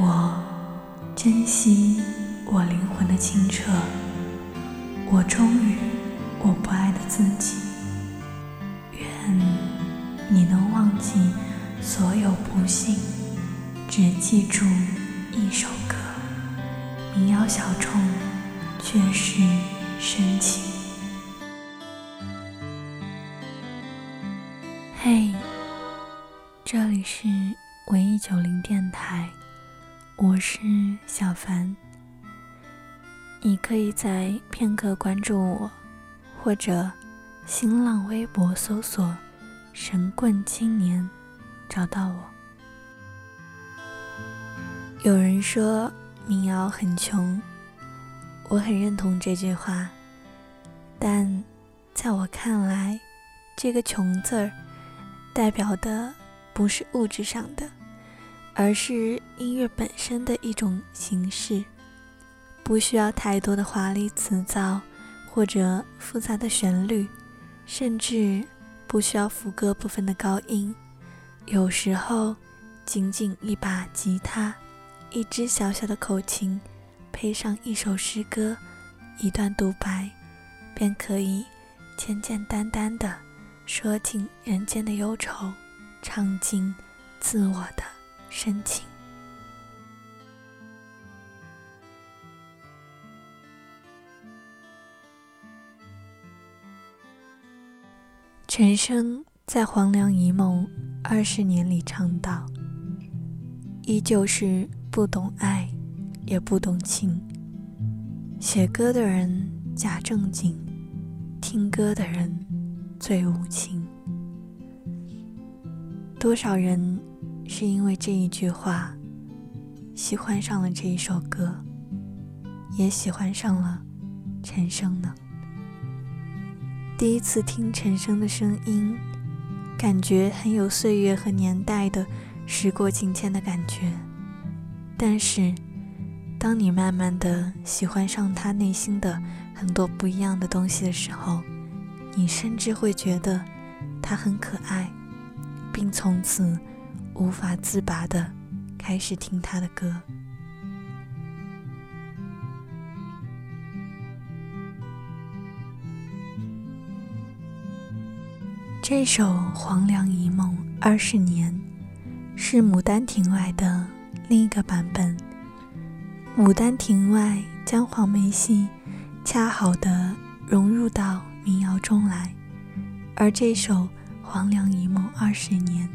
我珍惜我灵魂的清澈，我忠于我不爱的自己。愿你能忘记所有不幸，只记住一首歌。民谣小众，却是深情。嘿，这里是文艺九零电，我是小凡。你可以在片刻关注我，或者新浪微博搜索“神棍青年”找到我。有人说。民谣很穷，我很认同这句话，但在我看来，这个“穷”字儿代表的不是物质上的，而是音乐本身的一种形式，不需要太多的华丽辞藻或者复杂的旋律，甚至不需要副歌部分的高音，有时候仅仅一把吉他。一支小小的口琴，配上一首诗歌，一段独白，便可以简简单单的说尽人间的忧愁，唱尽自我的深情。陈升在《黄粱一梦二十年》里唱道：“依旧是。”不懂爱，也不懂情。写歌的人假正经，听歌的人最无情。多少人是因为这一句话，喜欢上了这一首歌，也喜欢上了陈升呢？第一次听陈升的声音，感觉很有岁月和年代的时过境迁的感觉。但是，当你慢慢的喜欢上他内心的很多不一样的东西的时候，你甚至会觉得他很可爱，并从此无法自拔的开始听他的歌。这首《黄粱一梦二十年》是《牡丹亭外》的。另一个版本，《牡丹亭外》将黄梅戏恰好的融入到民谣中来，而这首《黄粱一梦二十年》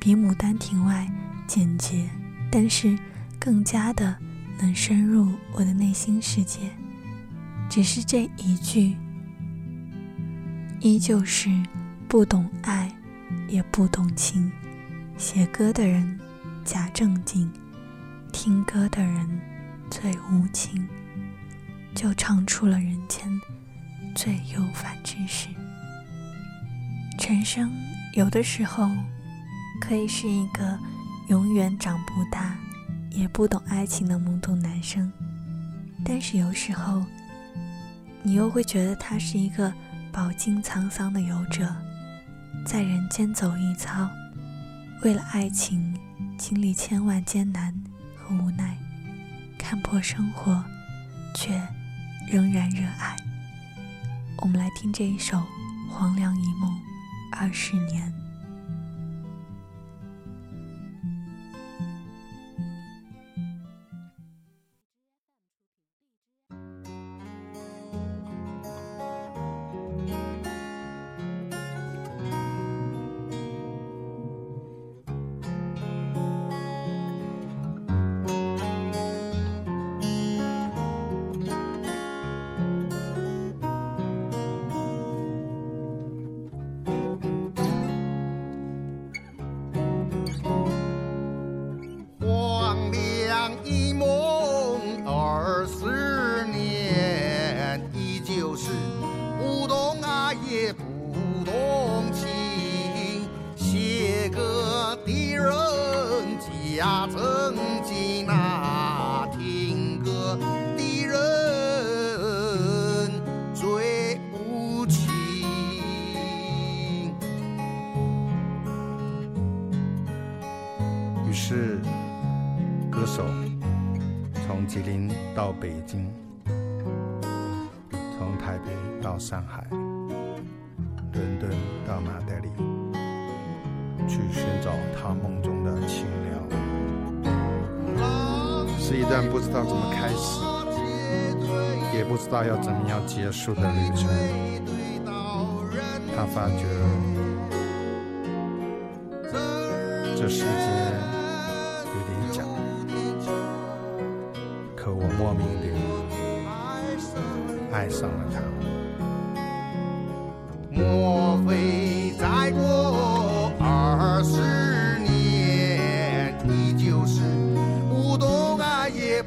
比《牡丹亭外》简洁，但是更加的能深入我的内心世界。只是这一句，依旧是不懂爱，也不懂情，写歌的人。假正经，听歌的人最无情，就唱出了人间最忧烦之事。陈生有的时候可以是一个永远长不大、也不懂爱情的懵懂男生，但是有时候你又会觉得他是一个饱经沧桑的游者，在人间走一遭，为了爱情。经历千万艰难和无奈，看破生活，却仍然热爱。我们来听这一首《黄粱一梦二十年》。北京，从台北到上海，伦敦到马德里，去寻找他梦中的清凉。是一段不知道怎么开始，也不知道要怎么样结束的旅程。他发觉这世界。莫名的爱上了他。莫非再过二十年，你就是不懂爱也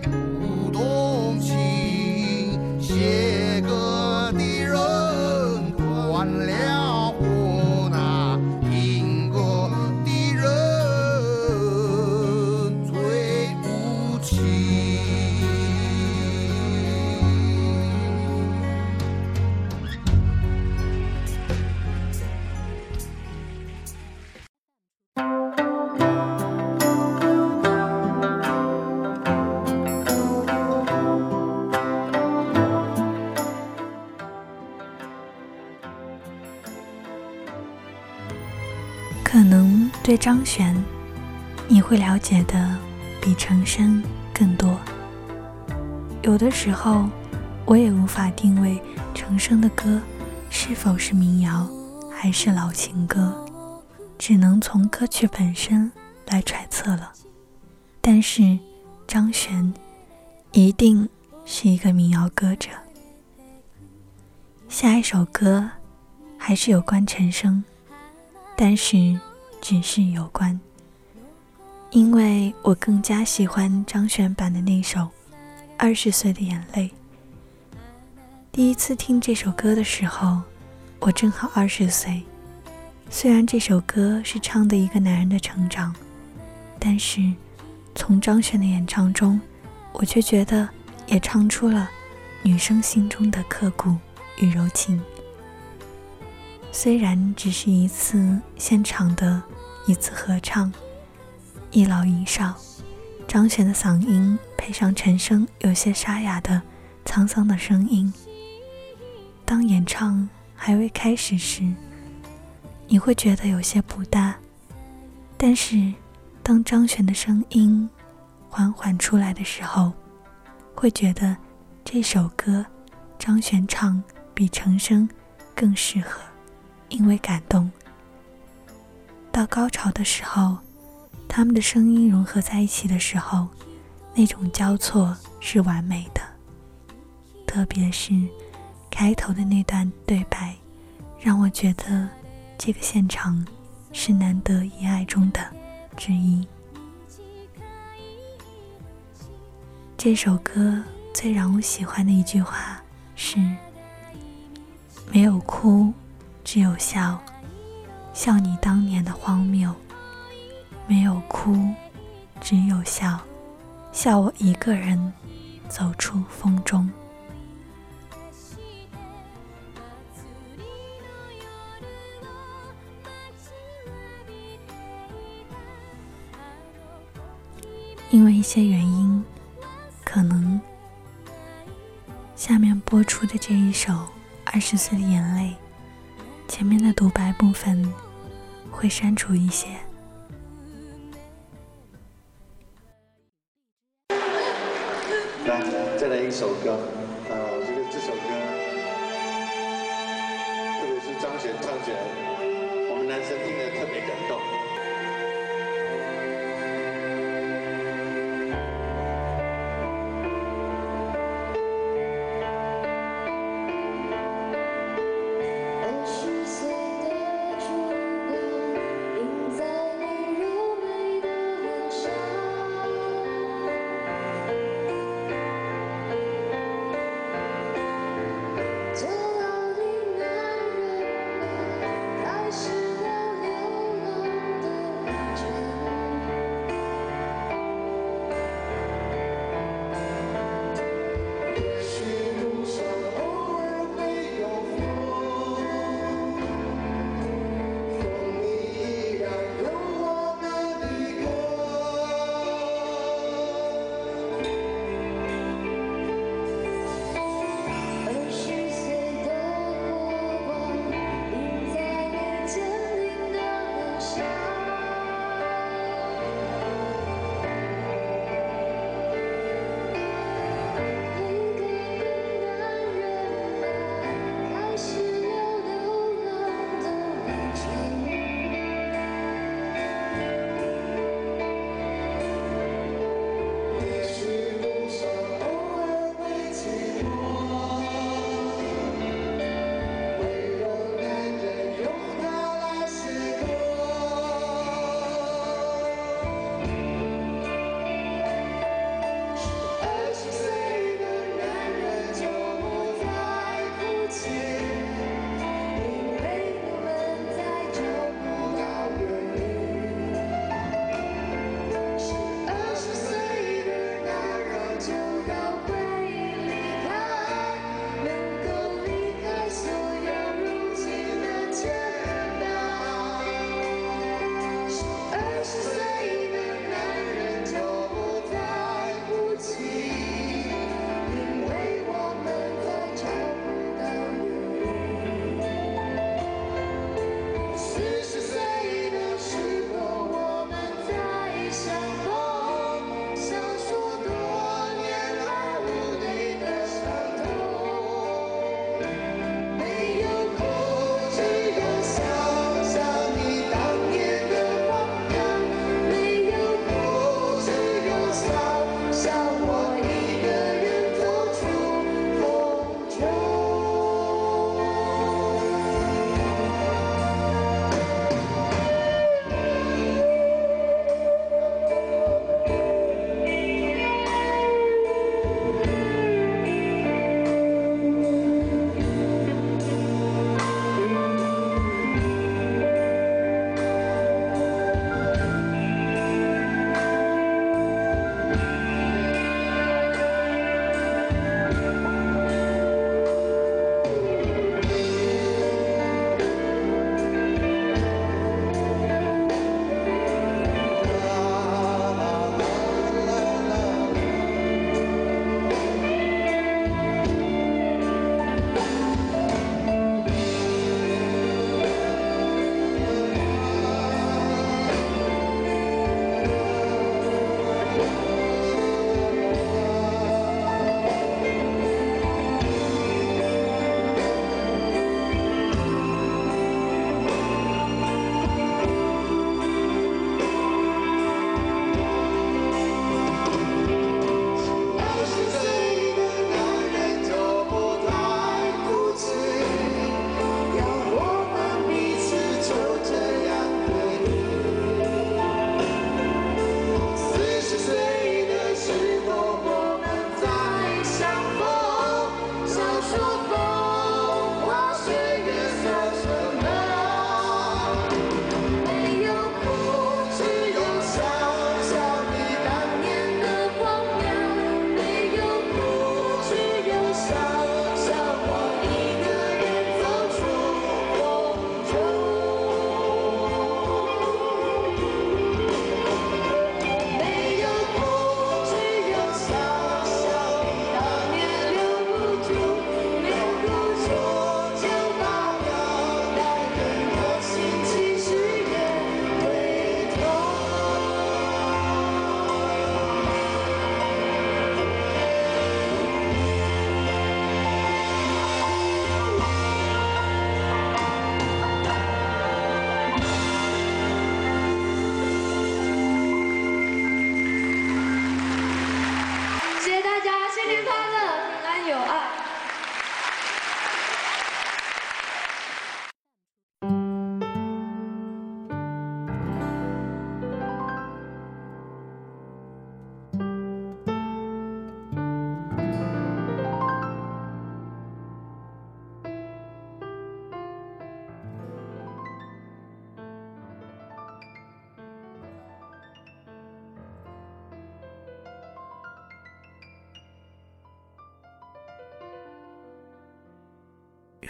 可能对张悬，你会了解的比陈升更多。有的时候，我也无法定位陈升的歌是否是民谣还是老情歌，只能从歌曲本身来揣测了。但是张悬一定是一个民谣歌者。下一首歌还是有关陈升。但是，只是有关，因为我更加喜欢张悬版的那首《二十岁的眼泪》。第一次听这首歌的时候，我正好二十岁。虽然这首歌是唱的一个男人的成长，但是从张悬的演唱中，我却觉得也唱出了女生心中的刻骨与柔情。虽然只是一次现场的一次合唱，一老一少，张悬的嗓音配上陈升有些沙哑的沧桑的声音。当演唱还未开始时，你会觉得有些不搭，但是当张悬的声音缓缓出来的时候，会觉得这首歌张悬唱比陈升更适合。因为感动，到高潮的时候，他们的声音融合在一起的时候，那种交错是完美的。特别是开头的那段对白，让我觉得这个现场是难得一爱中的之一。这首歌最让我喜欢的一句话是：“没有哭。”只有笑，笑你当年的荒谬；没有哭，只有笑，笑我一个人走出风中。因为一些原因，可能下面播出的这一首《二十岁的眼泪》。前面的独白部分会删除一些。来，再来一首歌。啊，我觉得这首歌，特别是张悬唱起来，我们男生听了特别感动。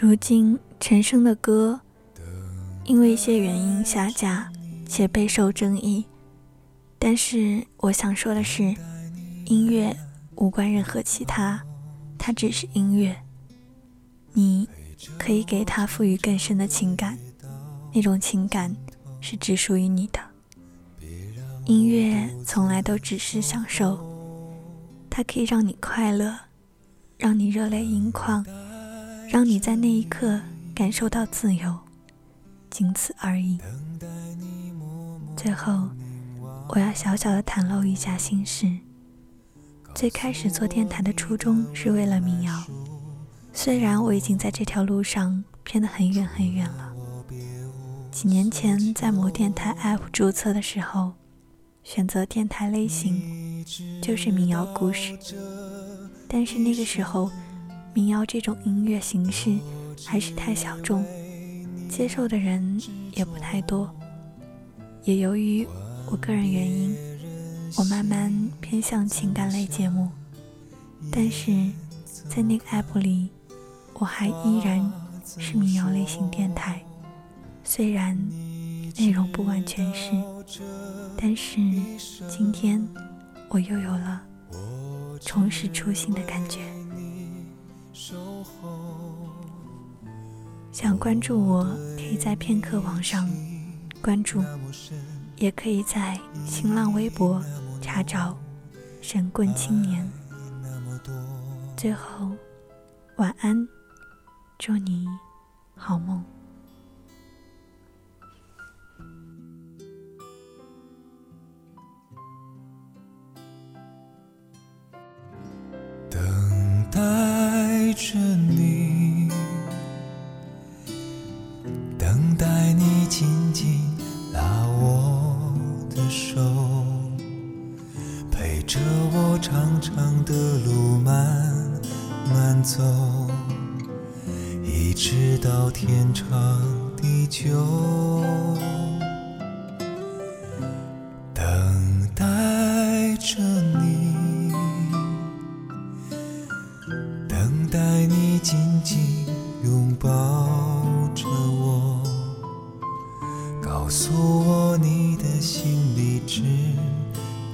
如今陈升的歌因为一些原因下架，且备受争议。但是我想说的是，音乐无关任何其他，它只是音乐。你可以给它赋予更深的情感，那种情感是只属于你的。音乐从来都只是享受，它可以让你快乐，让你热泪盈眶，让你在那一刻感受到自由，仅此而已。最后，我要小小的袒露一下心事。最开始做电台的初衷是为了民谣。虽然我已经在这条路上偏得很远很远了。几年前在某电台 App 注册的时候，选择电台类型就是民谣故事。但是那个时候，民谣这种音乐形式还是太小众，接受的人也不太多。也由于我个人原因，我慢慢偏向情感类节目。但是在那个 App 里。我还依然是民谣类型电台，虽然内容不完全是，但是今天我又有了重拾初心的感觉。想关注我，可以在片刻网上关注，也可以在新浪微博查找“神棍青年”。最后，晚安。祝你好梦。等待着你，紧紧拥抱着我，告诉我你的心里只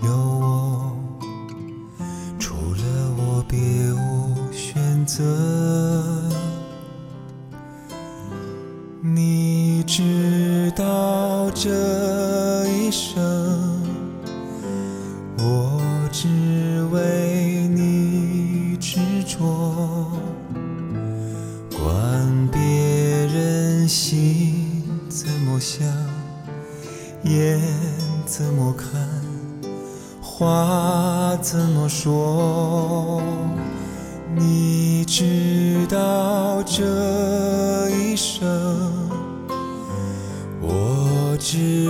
有我，话怎么说，你知道这一生。我知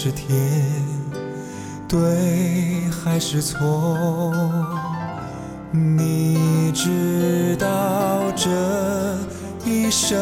是天，对还是错，你知道这。一生，